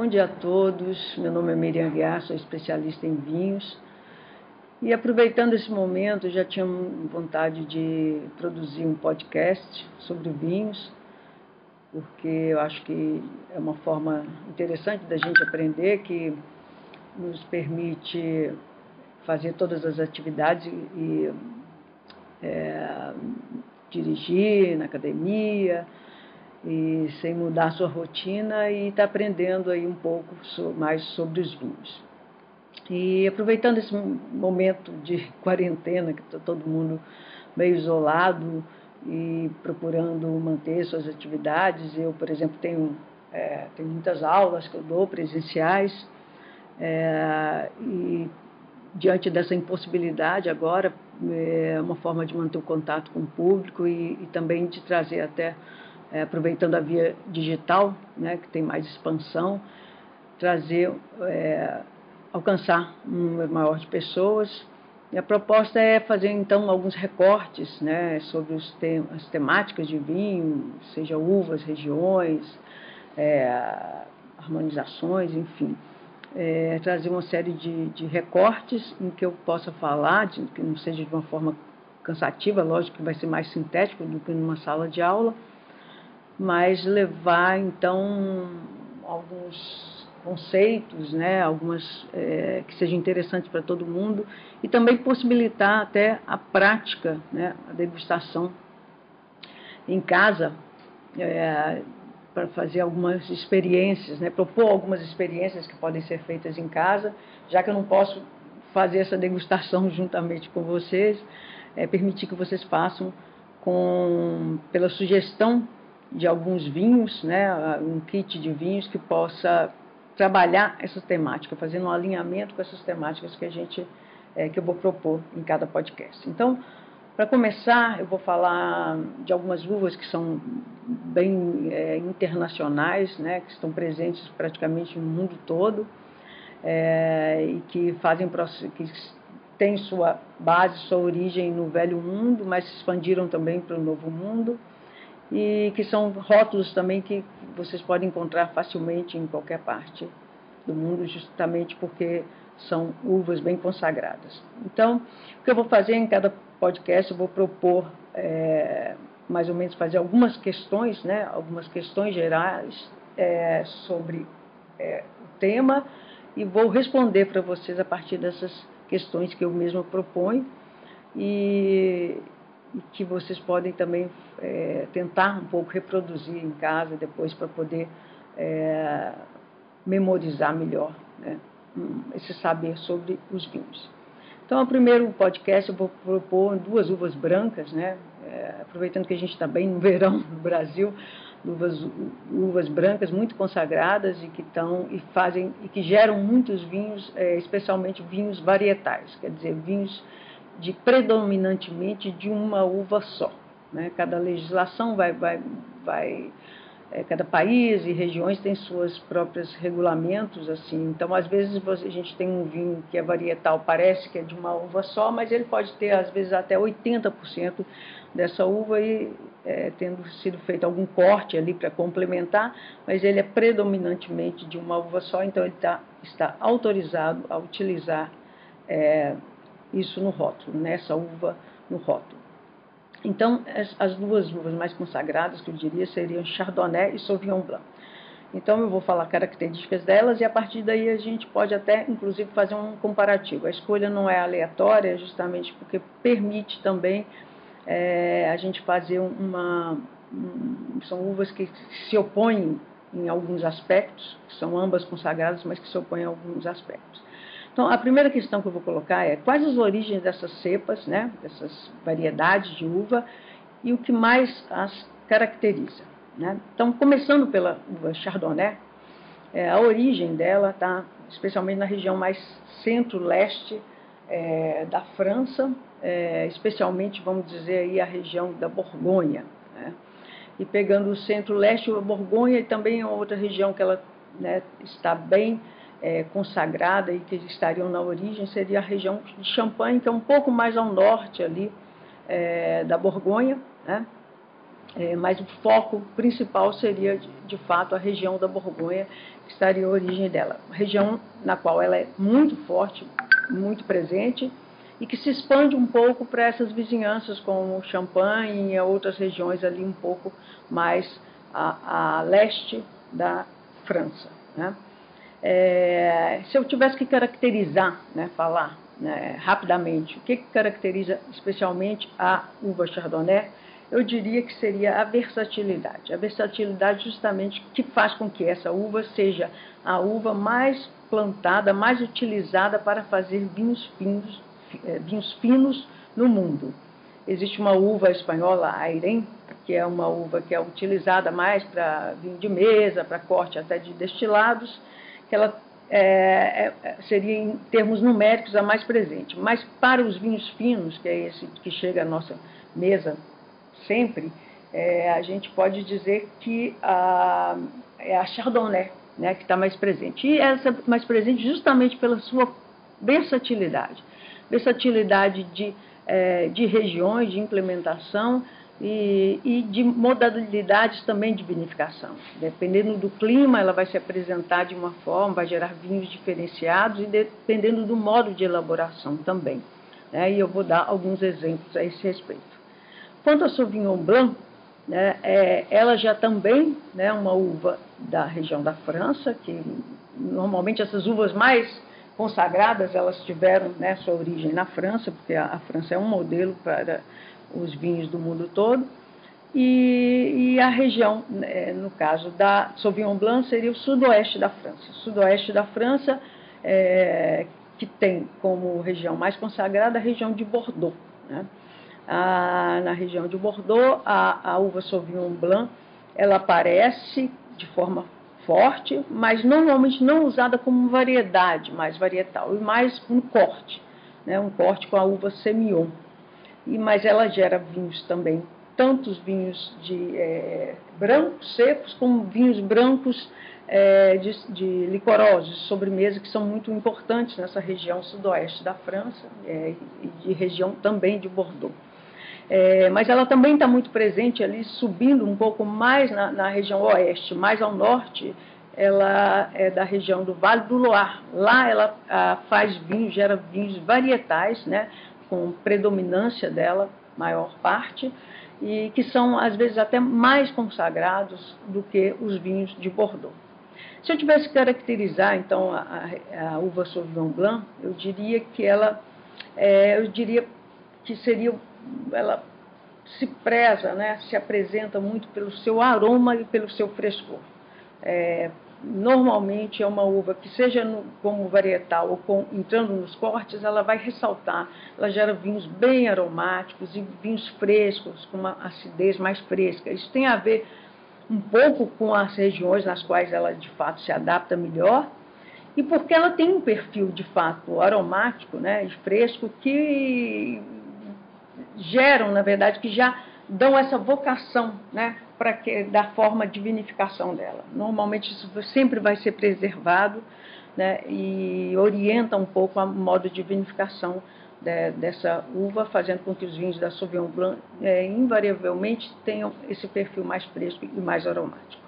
Bom dia a todos. Meu nome é Miriam Guiar, sou especialista em vinhos. E aproveitando esse momento, já tinha vontade de produzir um podcast sobre vinhos, porque eu acho que é uma forma interessante da gente aprender que nos permite fazer todas as atividades e é, dirigir na academia, e sem mudar sua rotina e está aprendendo aí um pouco mais sobre os vinhos. E aproveitando esse momento de quarentena, que está todo mundo meio isolado e procurando manter suas atividades, eu, por exemplo, tenho, é, tenho muitas aulas que eu dou presenciais é, e diante dessa impossibilidade agora, é uma forma de manter o contato com o público e, e também de trazer até é, aproveitando a via digital, né, que tem mais expansão, trazer, é, alcançar um número maior de pessoas. E a proposta é fazer então alguns recortes né, sobre as temáticas de vinho, seja uvas, regiões, é, harmonizações, enfim. É, trazer uma série de, de, recortes em que eu possa falar, de, que não seja de uma forma cansativa, lógico que vai ser mais sintético do que numa sala de aula, mas levar então alguns conceitos, né, algumas é, que sejam interessantes para todo mundo e também possibilitar até a prática, né, a degustação em casa é, para fazer algumas experiências, né, propor algumas experiências que podem ser feitas em casa, já que eu não posso fazer essa degustação juntamente com vocês, é, permitir que vocês façam com pela sugestão de alguns vinhos, né, um kit de vinhos que possa trabalhar essa temática, fazendo um alinhamento com essas temáticas que a gente é, que eu vou propor em cada podcast. Então, para começar, eu vou falar de algumas uvas que são bem é, internacionais, né, que estão presentes praticamente no mundo todo é, e que fazem que têm sua base, sua origem no Velho Mundo, mas se expandiram também para o Novo Mundo e que são rótulos também que vocês podem encontrar facilmente em qualquer parte do mundo, justamente porque são uvas bem consagradas. Então, o que eu vou fazer em cada podcast, eu vou propor é, mais ou menos fazer algumas questões, né, algumas questões gerais é, sobre é, o tema e vou responder para vocês a partir dessas questões que eu mesma proponho e, e que vocês podem também é, tentar um pouco reproduzir em casa depois para poder é, memorizar melhor né, esse saber sobre os vinhos. Então, o primeiro podcast eu vou propor duas uvas brancas, né, é, aproveitando que a gente está bem no verão no Brasil, uvas, uvas brancas muito consagradas e que estão e fazem e que geram muitos vinhos, é, especialmente vinhos varietais, quer dizer, vinhos de predominantemente de uma uva só. Né? Cada legislação vai, vai, vai é, cada país e regiões tem suas próprios regulamentos assim. Então, às vezes você, a gente tem um vinho que é varietal, parece que é de uma uva só, mas ele pode ter às vezes até 80% dessa uva e é, tendo sido feito algum corte ali para complementar, mas ele é predominantemente de uma uva só, então ele tá, está autorizado a utilizar é, isso no rótulo, nessa né, uva no rótulo. Então, as duas uvas mais consagradas, que eu diria, seriam Chardonnay e Sauvignon Blanc. Então, eu vou falar características delas e a partir daí a gente pode até, inclusive, fazer um comparativo. A escolha não é aleatória, justamente porque permite também é, a gente fazer uma. Um, são uvas que se opõem em alguns aspectos, são ambas consagradas, mas que se opõem em alguns aspectos. Então, a primeira questão que eu vou colocar é quais as origens dessas cepas, né, dessas variedades de uva e o que mais as caracteriza. Né? Então, começando pela uva Chardonnay, é, a origem dela está especialmente na região mais centro-leste é, da França, é, especialmente, vamos dizer, aí, a região da Borgonha. Né? E pegando o centro-leste, a Borgonha e também outra região que ela né, está bem é, consagrada e que estariam na origem seria a região de Champagne, que é um pouco mais ao norte ali é, da Borgonha, né? é, mas o foco principal seria, de, de, fato, a região da Borgonha, que estaria a origem dela. Região na qual ela é muito forte, muito presente, e que se expande um pouco para essas vizinhanças como Champagne e outras regiões ali um pouco mais a, a leste da França. Né? É, se eu tivesse que caracterizar, né, falar né, rapidamente, o que, que caracteriza especialmente a uva Chardonnay, eu diria que seria a versatilidade. A versatilidade justamente que faz com que essa uva seja a uva mais plantada, mais utilizada para fazer vinhos finos, vinhos finos no mundo. Existe uma uva espanhola, a Airem, que é uma uva que é utilizada mais para vinho de mesa, para corte até de destilados, que ela é, seria em termos numéricos a mais presente. Mas para os vinhos finos, que é esse que chega à nossa mesa sempre, é, a gente pode dizer que a, é a Chardonnay né, que está mais presente. E essa mais presente justamente pela sua versatilidade. Versatilidade de, é, de regiões, de implementação e, e, de modalidades também de vinificação. Dependendo do clima, ela vai se apresentar de uma forma, vai gerar vinhos diferenciados e dependendo do modo de elaboração também. Né, e eu vou dar alguns exemplos a esse respeito. Quanto a Sauvignon Blanc, né, é, ela já também é né, uma uva da região da França, que normalmente essas uvas mais consagradas, elas tiveram né, sua origem na França, porque a, a, França é um modelo para os vinhos do mundo todo. E, e a região, né, no caso da Sauvignon Blanc, seria o sudoeste da França. O sudoeste da França, é, que tem como região mais consagrada a região de Bordeaux. Né? na região de Bordeaux, a, a uva Sauvignon Blanc, ela aparece de forma forte, mas normalmente não usada como variedade mais varietal, e mais um corte, né, um corte com a uva Semillon. E, mas ela gera vinhos também, tantos vinhos de é, brancos secos, como vinhos brancos é, de, de licorosos, sobremesa, que são muito importantes nessa região sudoeste da França é, e de região também de Bordeaux. É, mas ela também está muito presente ali, subindo um pouco mais na, na, região oeste, mais ao norte, ela é da região do Vale do Loire. Lá ela a, faz vinhos, gera vinhos varietais, né, com predominância dela, maior parte, e que são às vezes até mais consagrados do que os vinhos de Bordeaux. Se eu tivesse que caracterizar então a, a, a uva Sauvignon Blanc, eu diria que ela, é, eu diria que seria ela se preza, né, se apresenta muito pelo seu aroma e pelo seu frescor. É, normalmente é uma uva que seja no, como varietal ou com, entrando nos cortes, ela vai ressaltar, ela gera vinhos bem aromáticos e vinhos frescos, com uma acidez mais fresca. Isso tem a ver um pouco com as regiões nas quais ela de fato se adapta melhor e porque ela tem um perfil de fato aromático né, e fresco que geram, na verdade, que já dão essa vocação né, para que da forma de vinificação dela. Normalmente isso sempre vai ser preservado né, e orienta um pouco o modo de vinificação de, dessa uva, fazendo com que os vinhos da Sauvignon Blanc é, invariavelmente tenham esse perfil mais fresco e mais aromático.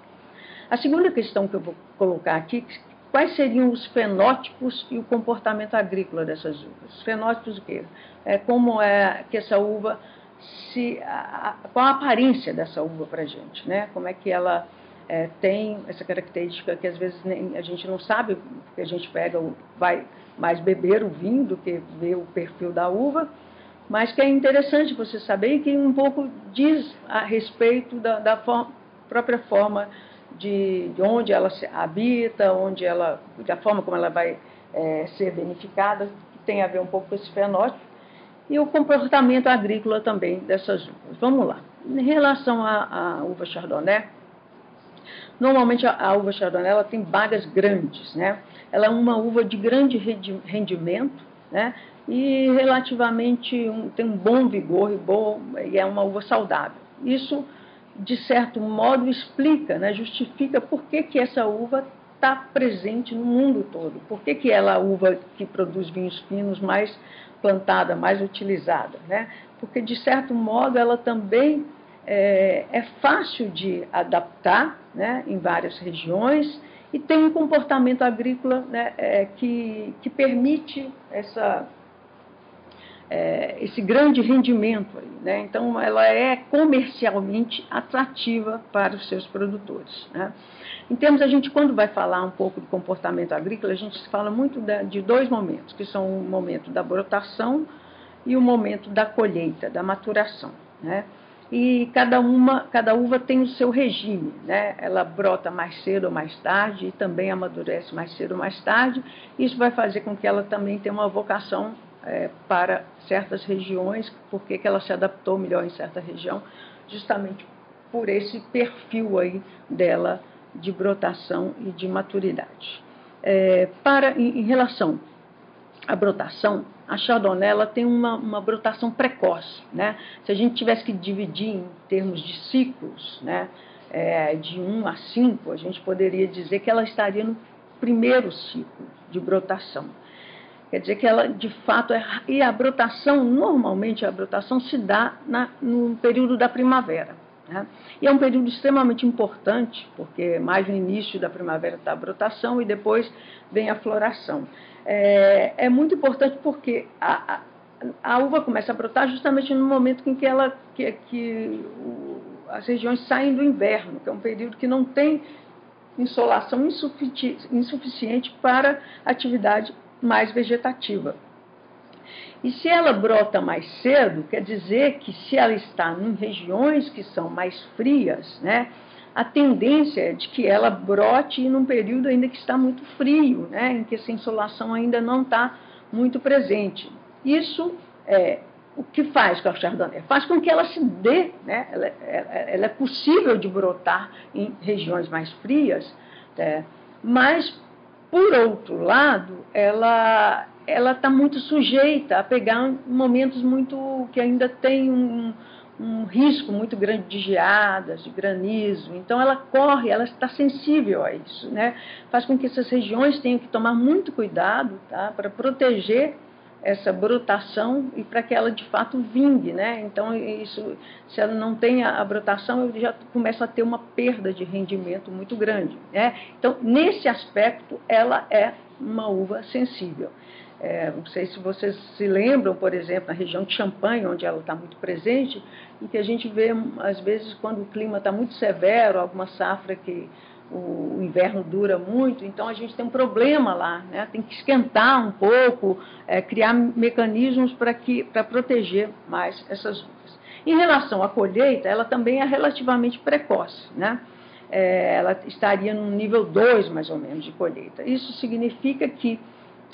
A segunda questão que eu vou colocar aqui, quais seriam os fenótipos e o comportamento agrícola dessas uvas? Os fenótipos o quê? É como é que essa uva se a, qual a aparência dessa uva para a gente, né? Como é que ela é, tem essa característica que às vezes nem, a gente não sabe, porque a gente pega o, vai mais beber o vinho do que ver o perfil da uva, mas que é interessante você saber que um pouco diz a respeito da, da forma, própria forma de, de, onde ela habita, onde ela, da forma como ela vai é, ser beneficiada, que tem a ver um pouco com esse fenótipo, e o comportamento agrícola também dessas uvas. Vamos lá. Em relação à, à uva Chardonnay, normalmente a, a, uva Chardonnay ela tem bagas grandes, né? Ela é uma uva de grande rendimento, né? E relativamente um, tem um bom vigor e, bom, e é uma uva saudável. Isso de certo modo, explica, né, justifica por que, que essa uva está presente no mundo todo. Por que, que ela é a uva que produz vinhos finos mais plantada, mais utilizada? Né? Porque, de certo modo, ela também é, é fácil de adaptar né, em várias regiões e tem um comportamento agrícola né, é, que, que permite essa, é, esse grande rendimento. Aí, né? Então, ela é comercialmente atrativa para os seus produtores. Né? Em termos, a gente, quando vai falar um pouco de comportamento agrícola, a gente fala muito de dois momentos, que são o momento da brotação e o momento da colheita, da maturação. Né? e cada uma, cada uva tem o seu regime, né? Ela brota mais cedo ou mais tarde e também amadurece mais cedo ou mais tarde. Isso vai fazer com que ela também tenha uma vocação é, para certas regiões, porque que ela se adaptou melhor em certa região, justamente por esse perfil aí dela de brotação e de maturidade. É, para em, em relação à brotação, a Chardonnay ela tem uma, uma brotação precoce. Né? Se a gente tivesse que dividir em termos de ciclos, né, é, de 1 a 5, a gente poderia dizer que ela estaria no primeiro ciclo de brotação. Quer dizer que ela, de fato, é, e a brotação, normalmente a brotação se dá na, no período da primavera. Né? E é um período extremamente importante, porque mais no início da primavera está a brotação e depois vem a floração é, é muito importante porque a, a, a, uva começa a brotar justamente no momento em que, ela, que, que o, as regiões saem do inverno, que é um período que não tem insolação insufici insuficiente para atividade mais vegetativa. E se ela brota mais cedo, quer dizer que se ela está em regiões que são mais frias, né, a tendência é de que ela brote num período ainda que está muito frio, né, em que essa insolação ainda não está muito presente. Isso é o que faz com a Chardonnay? Faz com que ela se dê, né, ela, ela é possível de brotar em regiões mais frias, né, mas, por outro lado, ela ela está muito sujeita a pegar momentos muito que ainda tem um, um risco muito grande de geadas, de granizo. Então, ela corre, ela está sensível a isso. Né? Faz com que essas regiões tenham que tomar muito cuidado tá? para proteger essa brotação e para que ela de fato vingue, né? Então isso, se ela não tem a, brotação, já começa a ter uma perda de rendimento muito grande, né? Então nesse aspecto ela é uma uva sensível. É, não sei se vocês se lembram, por exemplo, na região de Champagne, onde ela está muito presente, e que a gente vê, às vezes, quando o clima está muito severo, alguma safra que o inverno dura muito, então a gente tem um problema lá, né? tem que esquentar um pouco, é, criar mecanismos para proteger mais essas uvas. Em relação à colheita, ela também é relativamente precoce, né? É, ela estaria no nível 2, mais ou menos, de colheita. Isso significa que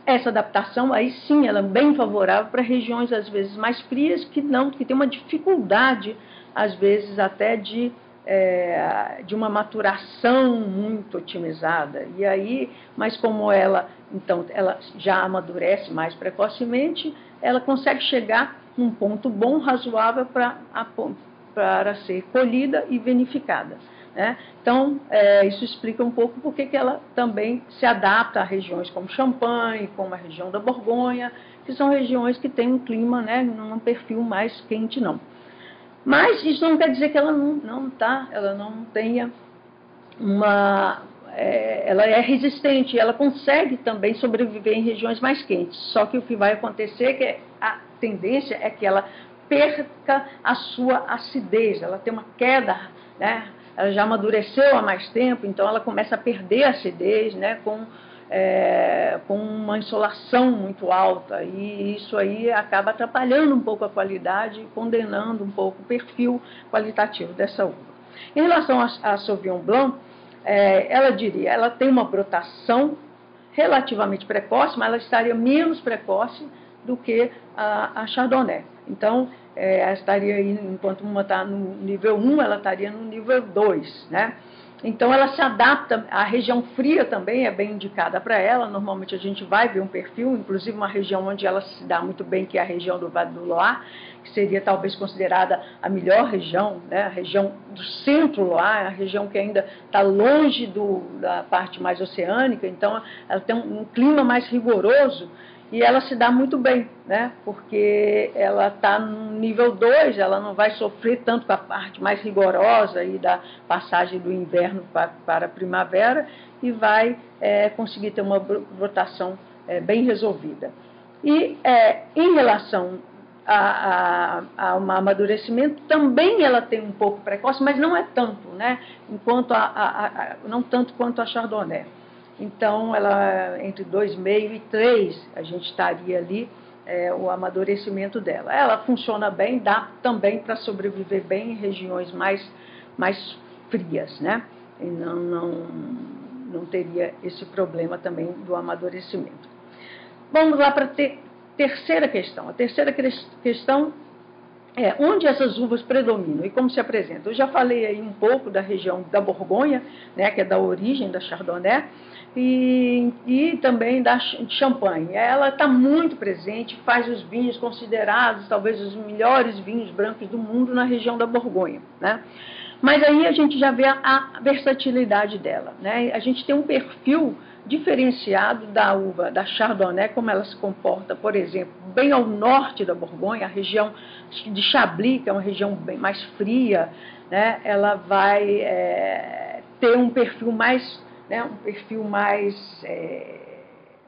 essa adaptação aí sim ela é bem favorável para regiões às vezes mais frias que não que tem uma dificuldade às vezes até de é, de uma maturação muito otimizada e aí mas como ela então ela já amadurece mais precocemente ela consegue chegar num ponto bom razoável para para ser colhida e vinificada né? Então, é, isso explica um pouco porque que ela também se adapta a regiões como Champagne, como a região da Borgonha, que são regiões que têm um clima, né, num perfil mais quente, não. Mas isso não quer dizer que ela não, não tá, ela não tenha uma, é, ela é resistente, ela consegue também sobreviver em regiões mais quentes. Só que o que vai acontecer é que a tendência é que ela perca a sua acidez, ela tem uma queda, né, ela já amadureceu há mais tempo, então ela começa a perder a acidez, né, com, é, com uma insolação muito alta, e isso aí acaba atrapalhando um pouco a qualidade, condenando um pouco o perfil qualitativo dessa uva. Em relação a Sauvignon Blanc, é, ela diria, ela tem uma brotação relativamente precoce, mas ela estaria menos precoce do que a, a Chardonnay. Então, é, estaria aí, enquanto uma está no nível 1, ela estaria no nível 2, né? Então ela se adapta, a região fria também é bem indicada para ela, normalmente a gente vai ver um perfil, inclusive uma região onde ela se dá muito bem, que é a região do Vale do Loire, que seria talvez considerada a melhor região, né? a região do centro Loire, a região que ainda está longe do, da parte mais oceânica, então ela tem um, um clima mais rigoroso, e ela se dá muito bem, né? porque ela está no nível 2, ela não vai sofrer tanto com a parte mais rigorosa aí da passagem do inverno para, para a primavera e vai é, conseguir ter uma brotação é, bem resolvida. E é, em relação a, a, a, um amadurecimento, também ela tem um pouco precoce, mas não é tanto, né? Enquanto a, a não tanto quanto a Chardonnay. Então, ela entre 2,5 e 3, a gente estaria ali é, o amadurecimento dela. Ela funciona bem, dá também para sobreviver bem em regiões mais, mais frias, né? E não, não, não teria esse problema também do amadurecimento. Vamos lá para a ter, terceira questão. A terceira questão é onde essas uvas predominam e como se apresentam. Eu já falei aí um pouco da região da Borgonha, né, que é da origem da Chardonnay, e, e também da Champagne. Ela está muito presente, faz os vinhos considerados talvez os melhores vinhos brancos do mundo na região da Borgonha. Né? Mas aí a gente já vê a, a versatilidade dela. Né? A gente tem um perfil diferenciado da uva da Chardonnay, como ela se comporta, por exemplo, bem ao norte da Borgonha, a região de Chablis, que é uma região bem mais fria, né? ela vai é, ter um perfil mais né, um perfil mais, é,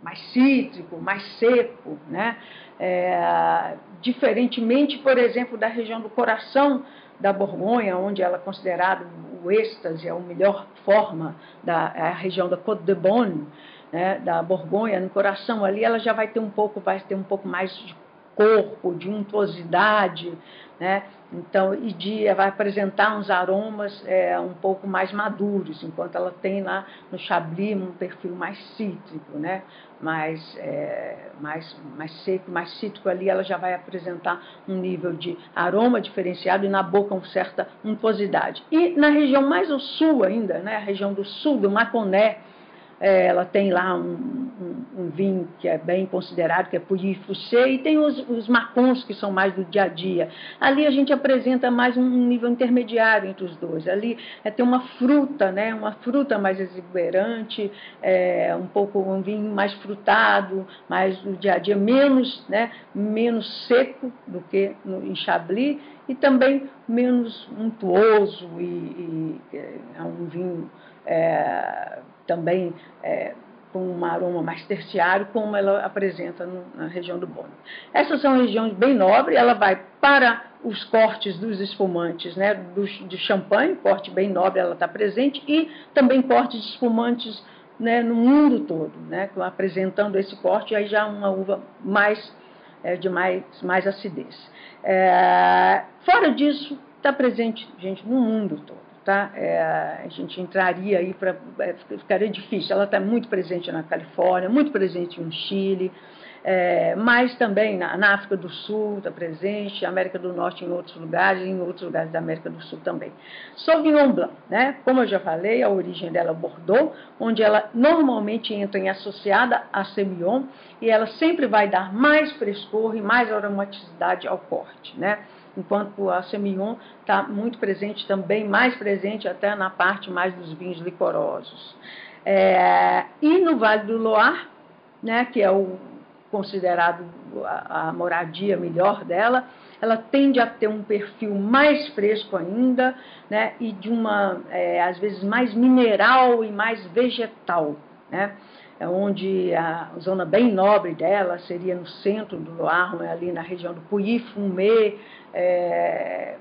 mais cítrico, mais seco, né? É, diferentemente, por exemplo, da região do coração da Borgonha, onde ela é considerada o êxtase, a melhor forma da a região da Côte de Bonne, né, da Borgonha, no coração ali, ela já vai ter um pouco, vai ter um pouco mais de corpo, de untuosidade, né? Então, e dia vai apresentar uns aromas é, um pouco mais maduros, enquanto ela tem lá no Chablis um perfil mais cítrico, né? mais, é, mais, mais seco, mais cítrico ali, ela já vai apresentar um nível de aroma diferenciado e na boca uma certa untuosidade. E na região mais ao sul ainda, né? a região do sul, do Maconé, é, ela tem lá um, um, um, vinho que é bem considerado, que é Puyi Fouché, e tem os, os macons, que são mais do dia a dia. Ali a gente apresenta mais um, nível intermediário entre os dois. Ali é, tem uma fruta, né, uma fruta mais exuberante, é, um pouco um vinho mais frutado, mais do dia a dia, menos, né, menos seco do que no, em Chablis, e também menos untuoso, e, e é um vinho é, também é, com um aroma mais terciário, como ela apresenta no, na região do Bônio. Essas são regiões bem nobres, ela vai para os cortes dos espumantes, né, dos, de champanhe, corte bem nobre, ela está presente, e também cortes de espumantes né, no mundo todo, né, apresentando esse corte, aí já uma uva mais, é, de mais, mais acidez. É, fora disso, está presente, gente, no mundo todo tá? É, a gente entraria aí para é, ficaria difícil. Ela está muito presente na Califórnia, muito presente no Chile, é, mas também na, na, África do Sul está presente, América do Norte em outros lugares, em outros lugares da América do Sul também. Sauvignon Blanc, né? Como eu já falei, a origem dela é Bordeaux, onde ela normalmente entra em associada a Semillon e ela sempre vai dar mais frescor e mais aromaticidade ao corte, né? Enquanto a Semillon está muito presente também, mais presente até na parte mais dos vinhos licorosos. É, e no Vale do Loire, né, que é o considerado a, a, moradia melhor dela, ela tende a ter um perfil mais fresco ainda, né, e de uma, é, às vezes, mais mineral e mais vegetal, né? É onde a zona bem nobre dela seria no centro do Loire, né, ali na região do Pouilly-Fumé, é,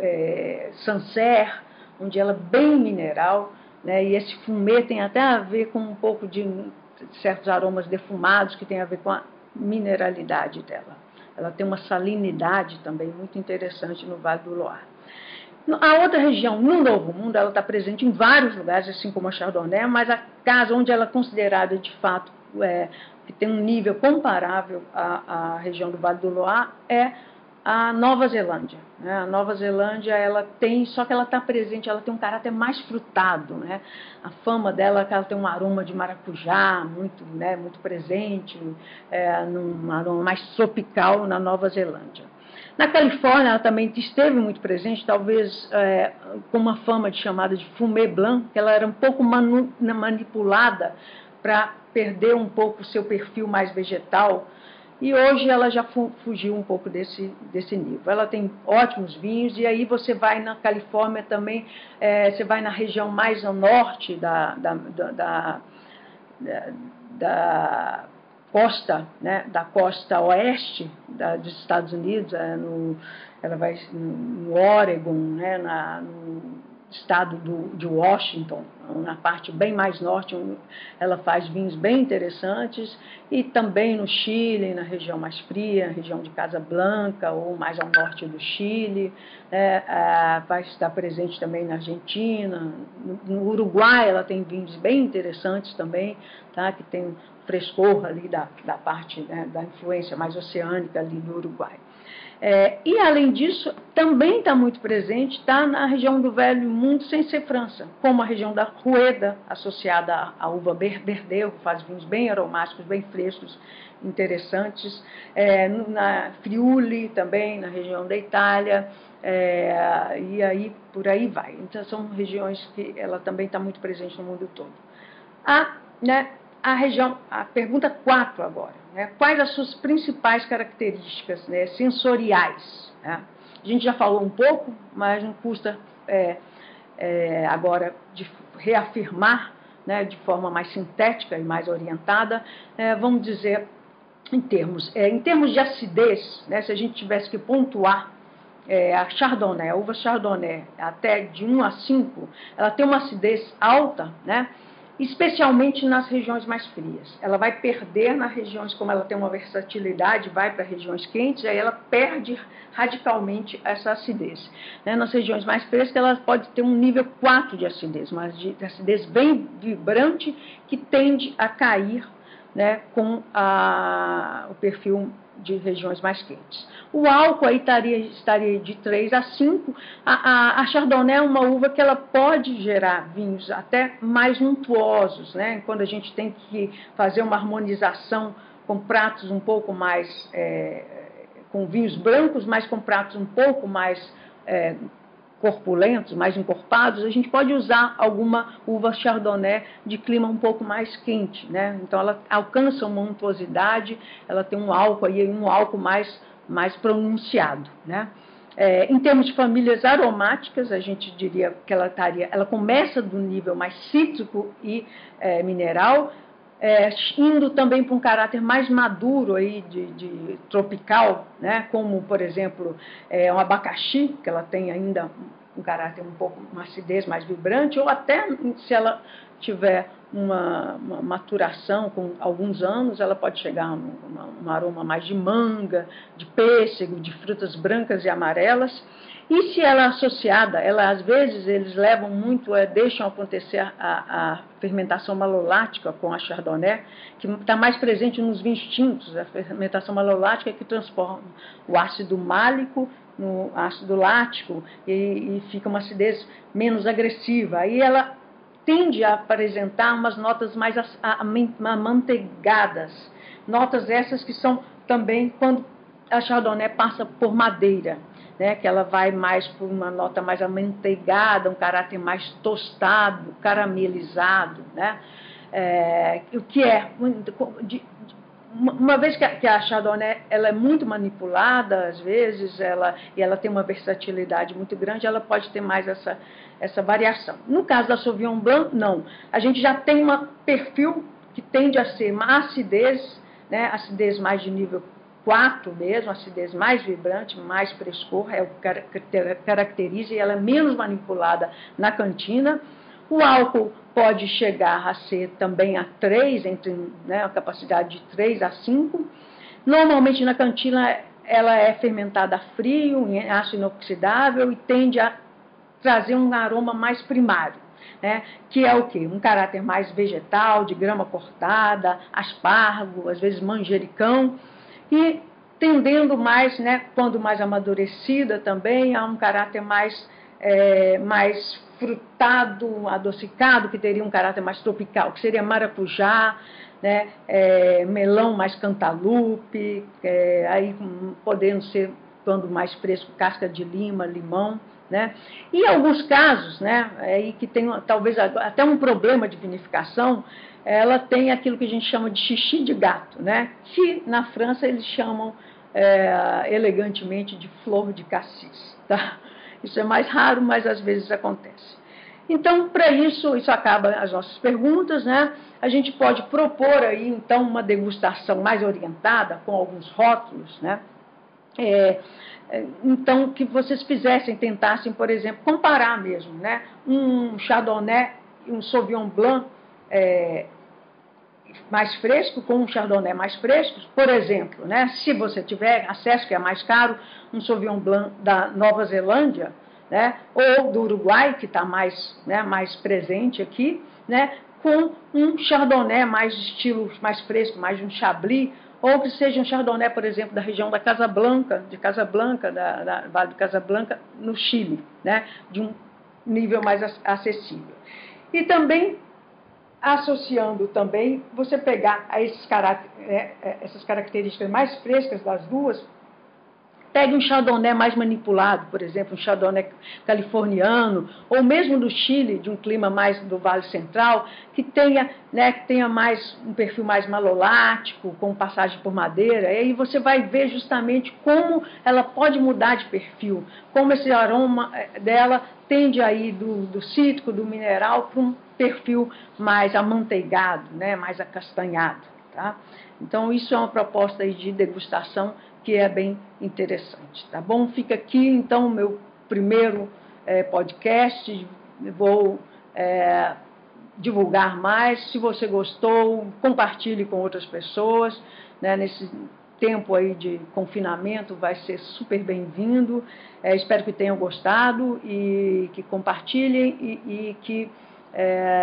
é, Sancerre, onde ela é bem mineral, né, e esse fumê tem até a ver com um pouco de certos aromas defumados que tem a ver com a mineralidade dela. Ela tem uma salinidade também muito interessante no Vale do Loire. A outra região, no Novo Mundo, ela está presente em vários lugares, assim como a Chardonnay, mas a casa onde ela é considerada de fato é, que tem um nível comparável à, à região do Vale do Loire é a Nova Zelândia. Né? A Nova Zelândia ela tem, só que ela está presente, ela tem um caráter mais frutado, né? A fama dela é que ela tem um aroma de maracujá muito, né, muito presente, é, num aroma mais tropical na Nova Zelândia. Na Califórnia, ela também esteve muito presente, talvez é, com uma fama de chamada de fumê blanc, que ela era um pouco manu, manipulada para perder um pouco o seu perfil mais vegetal, e hoje ela já fugiu um pouco desse, desse nível. Ela tem ótimos vinhos, e aí você vai na Califórnia também, é, você vai na região mais ao norte da, da, da, da, da costa, né, da costa oeste da, dos Estados Unidos, é, no, ela vai no Oregon, né, na, no, estado do, de Washington, na parte bem mais norte, ela faz vinhos bem interessantes, e também no Chile, na região mais fria, região de Casablanca, ou mais ao norte do Chile, é, é, vai estar presente também na Argentina, no, no, Uruguai ela tem vinhos bem interessantes também, tá, que tem frescor ali da, da parte né, da influência mais oceânica ali no Uruguai. É, e, além disso, também está muito presente, está na região do Velho Mundo, sem ser França, como a região da Rueda, associada à uva Verdeu, que faz vinhos bem aromáticos, bem frescos, interessantes. É, na Friuli também, na região da Itália, é, e aí por aí vai. Então, são regiões que ela também está muito presente no mundo todo. A, né, a região, a pergunta 4 agora. Né? Quais as suas principais características né, sensoriais? Né? A gente já falou um pouco, mas não custa é, é, agora de reafirmar né, de forma mais sintética e mais orientada, é, vamos dizer, em termos, é, em termos de acidez, né, se a gente tivesse que pontuar é, a Chardonnay, a uva Chardonnay, até de 1 a 5, ela tem uma acidez alta, né? Especialmente nas regiões mais frias. Ela vai perder nas regiões, como ela tem uma versatilidade, vai para regiões quentes, aí ela perde radicalmente essa acidez. Né? Nas regiões mais frias, ela pode ter um nível 4 de acidez, mas de acidez bem vibrante, que tende a cair né, com a, o perfil de regiões mais quentes. O álcool aí estaria, estaria de 3 a 5. A, a, a, Chardonnay é uma uva que ela pode gerar vinhos até mais untuosos, né? quando a gente tem que fazer uma harmonização com pratos um pouco mais, é, com vinhos brancos, mas com pratos um pouco mais é, corpulentos, mais encorpados, a gente pode usar alguma uva chardonnay de clima um pouco mais quente, né? Então ela alcança uma untuosidade, ela tem um álcool aí, um álcool mais, mais pronunciado, né? É, em termos de famílias aromáticas, a gente diria que ela estaria, ela começa do nível mais cítrico e é, mineral, é, indo também para um caráter mais maduro aí de, de tropical, né? como por exemplo é, um abacaxi, que ela tem ainda um caráter um pouco, uma acidez mais vibrante, ou até se ela tiver uma, uma maturação com alguns anos, ela pode chegar a um, um aroma mais de manga, de pêssego, de frutas brancas e amarelas. E se ela é associada, ela às vezes eles levam muito, é, deixam acontecer a, a, fermentação malolática com a chardonnay, que está mais presente nos vinhos tintos, a fermentação malolática que transforma o ácido málico no ácido lático e, e fica uma acidez menos agressiva. Aí ela tende a apresentar umas notas mais amanteigadas, notas essas que são também quando a chardonnay passa por madeira né, que ela vai mais por uma nota mais amanteigada, um caráter mais tostado, caramelizado, né? É, o que é uma vez que a, que a Chardonnay ela é muito manipulada às vezes ela e ela tem uma versatilidade muito grande ela pode ter mais essa essa variação no caso da Sauvignon Blanc não a gente já tem um perfil que tende a ser uma acidez né acidez mais de nível 4 mesmo, acidez mais vibrante, mais frescor, é o que caracteriza e ela é menos manipulada na cantina. O álcool pode chegar a ser também a 3, entre né, a capacidade de 3 a 5. Normalmente na cantina ela é fermentada a frio, em aço inoxidável e tende a trazer um aroma mais primário. Né, que é o que? Um caráter mais vegetal, de grama cortada, aspargo, às vezes manjericão, e tendendo mais, né, quando mais amadurecida também, a um caráter mais, é, mais frutado, adocicado, que teria um caráter mais tropical, que seria maracujá, né, é, melão mais cantalupe, é, aí podendo ser, quando mais fresco, casca de lima, limão, Né? E alguns casos, né, aí que tem talvez até um problema de vinificação, ela tem aquilo que a gente chama de xixi de gato, né? que na França eles chamam é, elegantemente de flor de cassis. Tá? Isso é mais raro, mas às vezes acontece. Então, para isso, isso acaba as nossas perguntas, né? A gente pode propor aí, então, uma degustação mais orientada, com alguns rótulos, né? É, é, então, que vocês fizessem, tentassem, por exemplo, comparar mesmo, né? Um Chardonnay e um Sauvignon Blanc é, mais fresco com um Chardonnay mais fresco, por exemplo, né? Se você tiver acesso, que é mais caro, um Sauvignon Blanc da Nova Zelândia, né? Ou do Uruguai, que está mais, né, mais presente aqui, né? Com um Chardonnay mais de estilo mais fresco, mais de um Chablis, ou que seja um Chardonnay, por exemplo, da região da Casablanca, de Casablanca, da, da Vale do Casablanca, no Chile, né, de um nível mais acessível. E também associando também, você pegar é, é, essas características mais frescas das duas, Pegue um chardonnay mais manipulado, por exemplo, um chardonnay californiano, ou mesmo do Chile, de um clima mais do Vale Central, que tenha, né, que tenha mais um perfil mais malolático, com passagem por madeira. E aí você vai ver justamente como ela pode mudar de perfil, como esse aroma eh, dela tende aí do, do cítrico, do mineral, para um perfil mais amanteigado, né, mais acastanhado. Tá? Então, isso é uma proposta de degustação que é bem interessante, tá bom? Fica aqui, então, o meu primeiro é, podcast, vou é, divulgar mais. Se você gostou, compartilhe com outras pessoas, né, nesse tempo aí de confinamento vai ser super bem-vindo. É, espero que tenham gostado e que compartilhem e, e que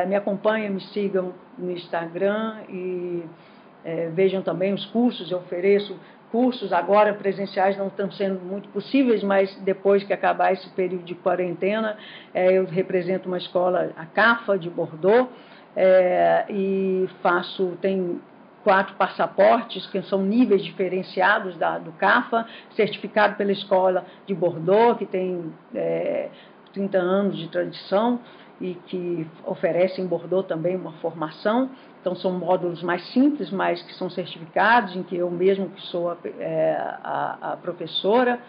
me acompanhem, me sigam no Instagram e vejam também os cursos, eu ofereço cursos agora presenciais não estão sendo muito possíveis, mas depois que acabar esse período de quarentena, é, eu represento uma escola, a CAFA de Bordeaux, é, e faço, tem quatro passaportes, que são níveis diferenciados da, do CAFA, certificado pela escola de Bordeaux, que tem é, 30 anos de tradição, e que oferece em Bordeaux também uma formação. Então, são módulos mais simples, mas que são certificados, em que eu mesmo que sou a, é, a, a professora.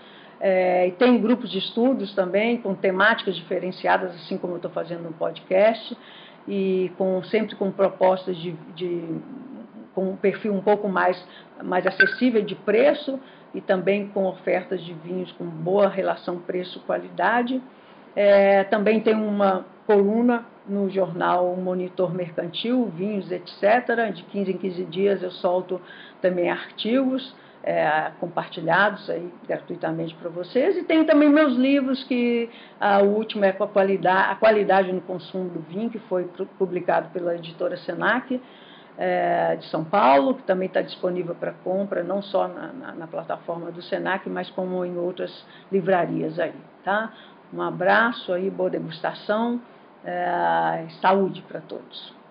É, e tem grupos de estudos também, com temáticas diferenciadas, assim como eu estou fazendo no podcast, e com, sempre com propostas de, de com um perfil um pouco mais, mais acessível de preço e também com ofertas de vinhos com boa relação preço-qualidade. É, também tem uma coluna no jornal Monitor Mercantil, vinhos, etc. De 15 em 15 dias eu solto também artigos é, compartilhados aí gratuitamente para vocês. E tem também meus livros, que a, o último é a qualidade, a qualidade no consumo do vinho, que foi publicado pela editora Senac. É, de São Paulo, que também está disponível para compra, não só na, na, na, plataforma do Senac, mas como em outras livrarias aí, tá? Um abraço aí, boa degustação, é, saúde para todos.